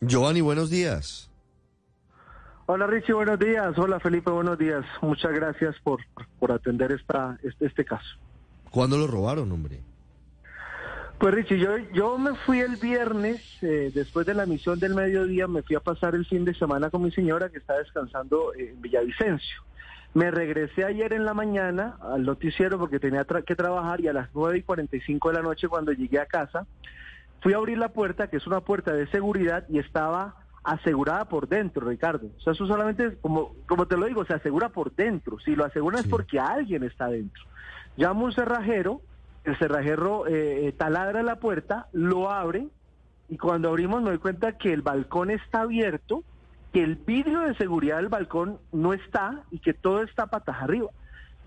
Giovanni, buenos días. Hola Richie, buenos días. Hola Felipe, buenos días. Muchas gracias por, por atender esta, este, este caso. ¿Cuándo lo robaron, hombre? Pues Richie, yo, yo me fui el viernes, eh, después de la misión del mediodía, me fui a pasar el fin de semana con mi señora que está descansando en Villavicencio. Me regresé ayer en la mañana al noticiero porque tenía que trabajar y a las 9 y 45 de la noche cuando llegué a casa, fui a abrir la puerta, que es una puerta de seguridad, y estaba asegurada por dentro, Ricardo. O sea, eso solamente, como, como te lo digo, se asegura por dentro. Si lo aseguran es porque alguien está dentro. Llamo un cerrajero, el cerrajero eh, eh, taladra la puerta, lo abre, y cuando abrimos me doy cuenta que el balcón está abierto, que el vidrio de seguridad del balcón no está y que todo está patas arriba.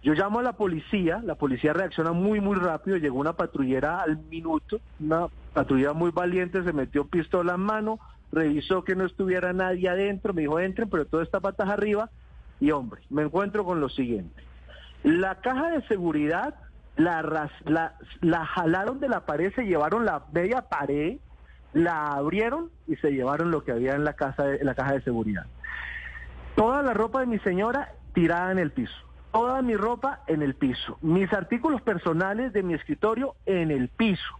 Yo llamo a la policía, la policía reacciona muy, muy rápido, llegó una patrullera al minuto, una patrullera muy valiente, se metió pistola en mano, revisó que no estuviera nadie adentro, me dijo entren, pero todo está patas arriba, y hombre, me encuentro con lo siguiente. La caja de seguridad la, la, la jalaron de la pared, se llevaron la media pared, la abrieron y se llevaron lo que había en la, casa en la caja de seguridad. Toda la ropa de mi señora tirada en el piso toda mi ropa en el piso, mis artículos personales de mi escritorio en el piso.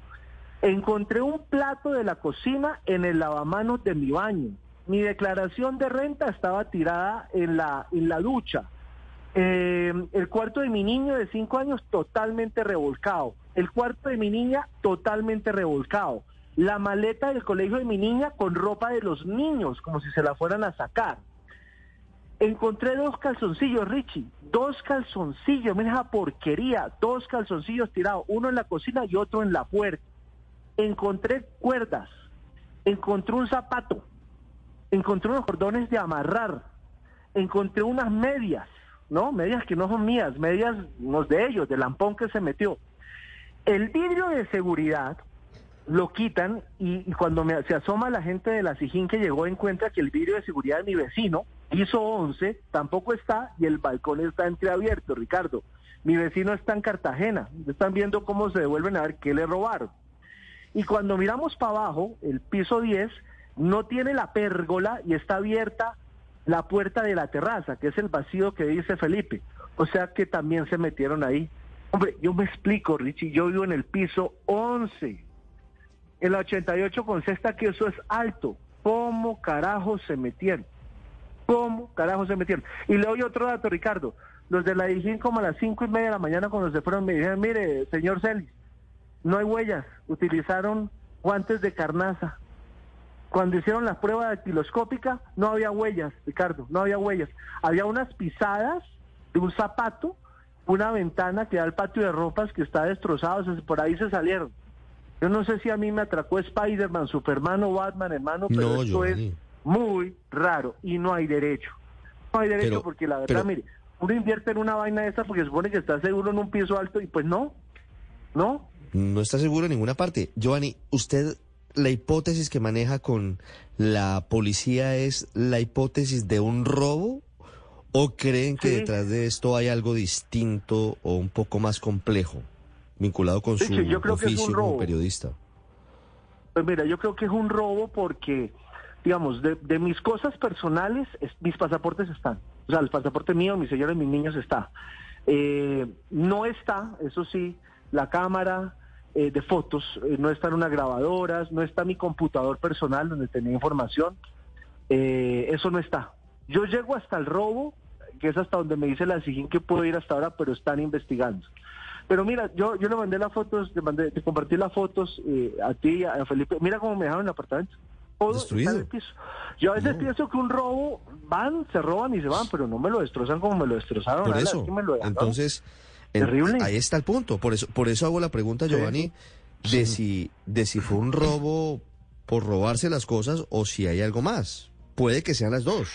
Encontré un plato de la cocina en el lavamanos de mi baño. Mi declaración de renta estaba tirada en la, en la ducha. Eh, el cuarto de mi niño de cinco años totalmente revolcado. El cuarto de mi niña totalmente revolcado. La maleta del colegio de mi niña con ropa de los niños, como si se la fueran a sacar. Encontré dos calzoncillos, Richie, dos calzoncillos, mira esa porquería, dos calzoncillos tirados, uno en la cocina y otro en la puerta. Encontré cuerdas, encontré un zapato, encontré unos cordones de amarrar, encontré unas medias, ¿no? Medias que no son mías, medias unos de ellos, del lampón que se metió. El vidrio de seguridad lo quitan y, cuando se asoma la gente de la Sijín que llegó encuentra que el vidrio de seguridad de mi vecino, piso 11, tampoco está y el balcón está entreabierto, Ricardo. Mi vecino está en Cartagena, están viendo cómo se devuelven a ver qué le robaron. Y cuando miramos para abajo, el piso 10 no tiene la pérgola y está abierta la puerta de la terraza, que es el vacío que dice Felipe. O sea que también se metieron ahí. Hombre, yo me explico, Richie, yo vivo en el piso 11 el 88 con sexta que eso es alto. ¿Cómo carajo se metieron? ¿Cómo carajo se metieron? Y le doy otro dato, Ricardo. Los de la Dijín como a las cinco y media de la mañana cuando se fueron me dijeron, mire, señor Celis, no hay huellas. Utilizaron guantes de carnaza. Cuando hicieron la prueba dactiloscópica no había huellas, Ricardo, no había huellas. Había unas pisadas de un zapato, una ventana que da al patio de ropas que está destrozado, por ahí se salieron. Yo no sé si a mí me atracó Spider-Man, Superman o Batman, hermano, pero esto es muy raro y no hay derecho. No hay derecho porque la verdad, mire, uno invierte en una vaina esta porque supone que está seguro en un piso alto y pues no, no. No está seguro en ninguna parte. Giovanni, usted, la hipótesis que maneja con la policía es la hipótesis de un robo o creen que detrás de esto hay algo distinto o un poco más complejo? vinculado con su oficio como periodista? Pues mira, yo creo que es un robo porque, digamos, de, mis cosas personales, mis pasaportes están. O sea, el pasaporte mío, mi señora y mis niños está. Eh, no está, eso sí, la cámara eh, de fotos, eh, no están unas grabadoras, no está mi computador personal donde tenía información. eso no está. Yo llego hasta el robo, que es hasta donde me dice la SIGIN que puedo ir hasta ahora, pero están investigando. Pero mira, yo yo le mandé las fotos, te, mandé, te compartí las fotos eh, a ti, a Felipe. Mira cómo me dejaron el apartamento. Todo Destruido. está en el piso. Yo a veces pienso que un robo, van, se roban y se van, pero no me lo destrozan como me lo destrozaron. Por eso, entonces, ahí está el punto. Por eso, por eso hago la pregunta, Giovanni, de si, de si fue un robo por robarse las cosas o si hay algo más. Puede que sean las dos.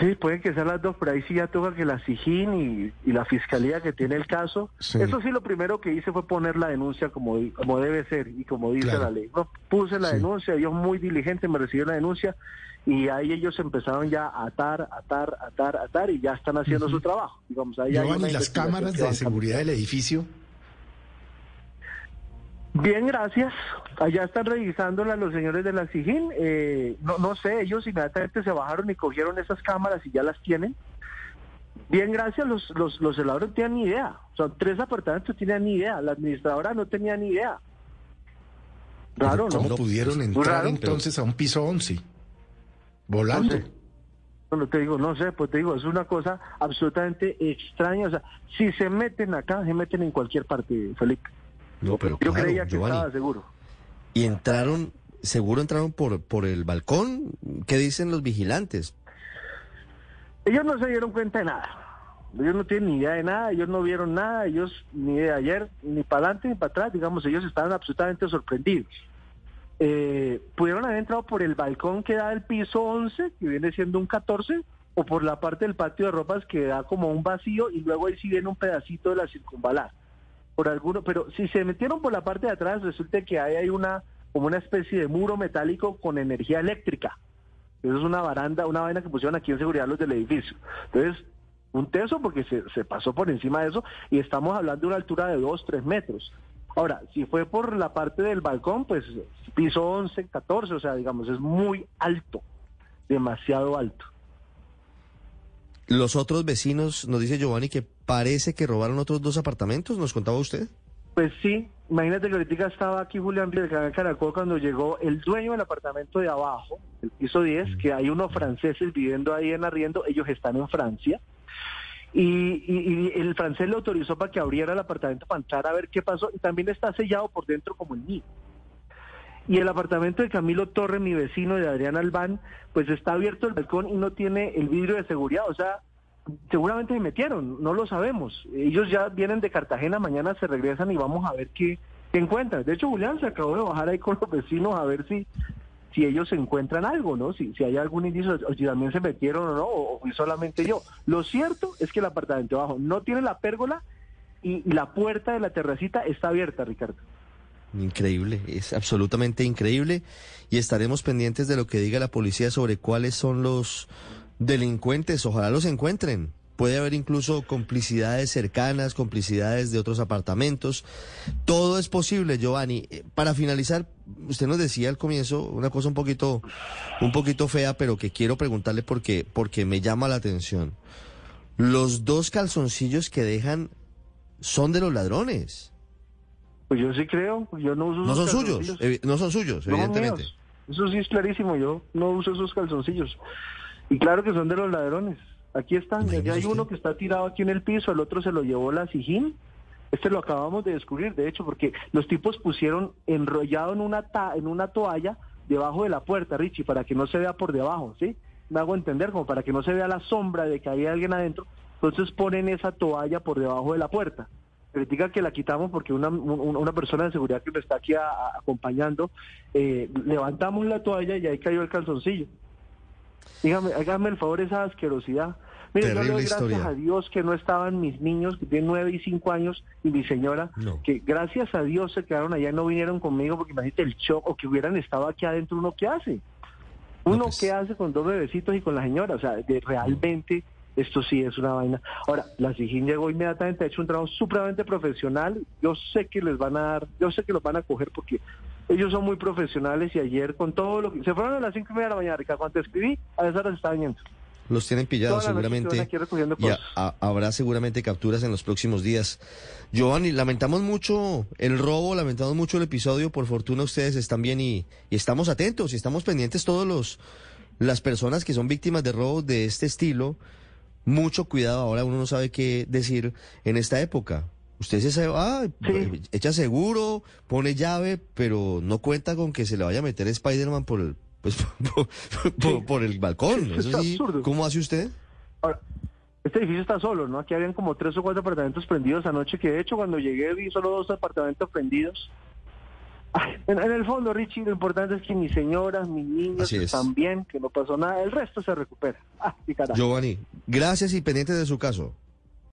Sí, pueden que sean las dos, pero ahí sí ya toca que la SIGIN y, la fiscalía que tiene el caso. Eso sí, lo primero que hice fue poner la denuncia como, como debe ser y como dice la ley. No, puse la denuncia, ellos muy diligente me recibieron la denuncia y ahí ellos empezaron ya a atar, atar, atar, atar y ya están haciendo su trabajo. Digamos, ahí ¿y las cámaras de seguridad del edificio? Bien, gracias. Allá están revisándola los señores de la SIGIN. Eh, no, no sé, ellos inmediatamente se bajaron y cogieron esas cámaras y ya las tienen. Bien, gracias. Los, los, los celadores no tenían ni idea. Son tres apartamentos, tenían ni idea. La administradora no tenía ni idea. Raro, ¿no? ¿Cómo pudieron entrar entonces a un piso 11? Volando. No te digo, no sé, pues te digo, es una cosa absolutamente extraña. O sea, si se meten acá, se meten en cualquier parte, Felipe. No, pero Yo creía que estaba seguro. ¿Y entraron, seguro entraron por, por el balcón? ¿Qué dicen los vigilantes? Ellos no se dieron cuenta de nada. Ellos no tienen ni idea de nada, ellos no vieron nada, ellos ni de ayer, ni para adelante ni para atrás, digamos, ellos estaban absolutamente sorprendidos. Eh, pudieron haber entrado por el balcón que da el piso 11, que viene siendo un 14, o por la parte del patio de ropas que da como un vacío y luego ahí sí viene un pedacito de la circunvalar. Por alguno, pero si se metieron por la parte de atrás, resulta que ahí hay una como una especie de muro metálico con energía eléctrica. Eso es una baranda, una vaina que pusieron aquí en seguridad los del edificio. Entonces, un teso porque se, se pasó por encima de eso y estamos hablando de una altura de 2, 3 metros. Ahora, si fue por la parte del balcón, pues piso 11, 14, o sea, digamos, es muy alto, demasiado alto. Los otros vecinos, nos dice Giovanni, que parece que robaron otros dos apartamentos, ¿nos contaba usted? Pues sí, imagínate que ahorita estaba aquí Julián del Canal Caracol cuando llegó el dueño del apartamento de abajo, el piso 10, mm. que hay unos franceses viviendo ahí en arriendo, ellos están en Francia, y, el francés le autorizó para que abriera el apartamento para entrar a ver qué pasó y también está sellado por dentro como el mío. Y el apartamento de Camilo Torre, mi vecino de Adrián Albán, pues está abierto el balcón y no tiene el vidrio de seguridad. O sea, seguramente se metieron, no lo sabemos. Ellos ya vienen de Cartagena, mañana se regresan y vamos a ver qué, qué encuentran. De hecho, Julián se acabó de bajar ahí con los vecinos a ver si si ellos encuentran algo, ¿no? Si, si hay algún indicio, o si también se metieron o no, o, solamente yo. Lo cierto es que el apartamento abajo no tiene la pérgola y, la puerta de la terracita está abierta, Ricardo. Increíble, es absolutamente increíble. Y estaremos pendientes de lo que diga la policía sobre cuáles son los delincuentes. Ojalá los encuentren. Puede haber incluso complicidades cercanas, complicidades de otros apartamentos. Todo es posible, Giovanni. Eh, para finalizar, usted nos decía al comienzo una cosa un poquito, un poquito fea, pero que quiero preguntarle porque, porque me llama la atención. Los dos calzoncillos que dejan son de los ladrones. Pues yo sí creo, yo no uso. No son suyos, no son suyos, evidentemente. Eso sí es clarísimo, yo no uso esos calzoncillos. Y claro que son de los ladrones. Aquí están, ya hay uno que está tirado aquí en el piso, el otro se lo llevó la Sijín. Este lo acabamos de descubrir, de hecho, porque los tipos pusieron enrollado en una, en una toalla debajo de la puerta, Richie, para que no se vea por debajo, ¿sí? Me hago entender, como para que no se vea la sombra de que había alguien adentro. Entonces ponen esa toalla por debajo de la puerta. Critica que la quitamos porque una, una persona de seguridad que me está aquí acompañando, eh, levantamos la toalla y ahí cayó el calzoncillo. Dígame, hágame el favor esa asquerosidad. Mire, yo le doy gracias a Dios que no estaban mis niños, que tienen nueve y cinco años, y mi señora, que gracias a Dios se quedaron allá y no vinieron conmigo, porque imagínate el shock, o que hubieran estado aquí adentro, ¿uno qué hace? ¿Uno pues qué hace con dos bebecitos y con la señora? O sea, de, realmente esto sí es una vaina. Ahora, la SIGIN llegó inmediatamente, ha hecho un trabajo supremamente profesional. Yo sé que les van a dar, yo sé que los van a coger porque ellos son muy profesionales y ayer con todo lo que... Se fueron a las cinco y media de la mañana, Ricardo. Cuando escribí, a esa hora se estaban yendo. Los tienen pillados seguramente. Y habrá seguramente capturas en los próximos días. Giovanni, lamentamos mucho el robo, lamentamos mucho el episodio. Por fortuna ustedes están bien y, estamos atentos y estamos pendientes todos los las personas que son víctimas de robos de este estilo. Mucho cuidado, ahora uno no sabe qué decir en esta época. Usted se va, echa seguro, pone llave, pero no cuenta con que se le vaya a meter Spider-Man por el, pues, por, el balcón. Eso sí, ¿Cómo hace usted? Ahora, este edificio está solo, ¿no? Aquí habían como tres o cuatro apartamentos prendidos anoche, que de hecho cuando llegué vi solo dos apartamentos prendidos. En, el fondo, Richie, lo importante es que mi señora, mis niños están bien, que no pasó nada, el resto se recupera. Ah, Giovanni, gracias y pendiente de su caso.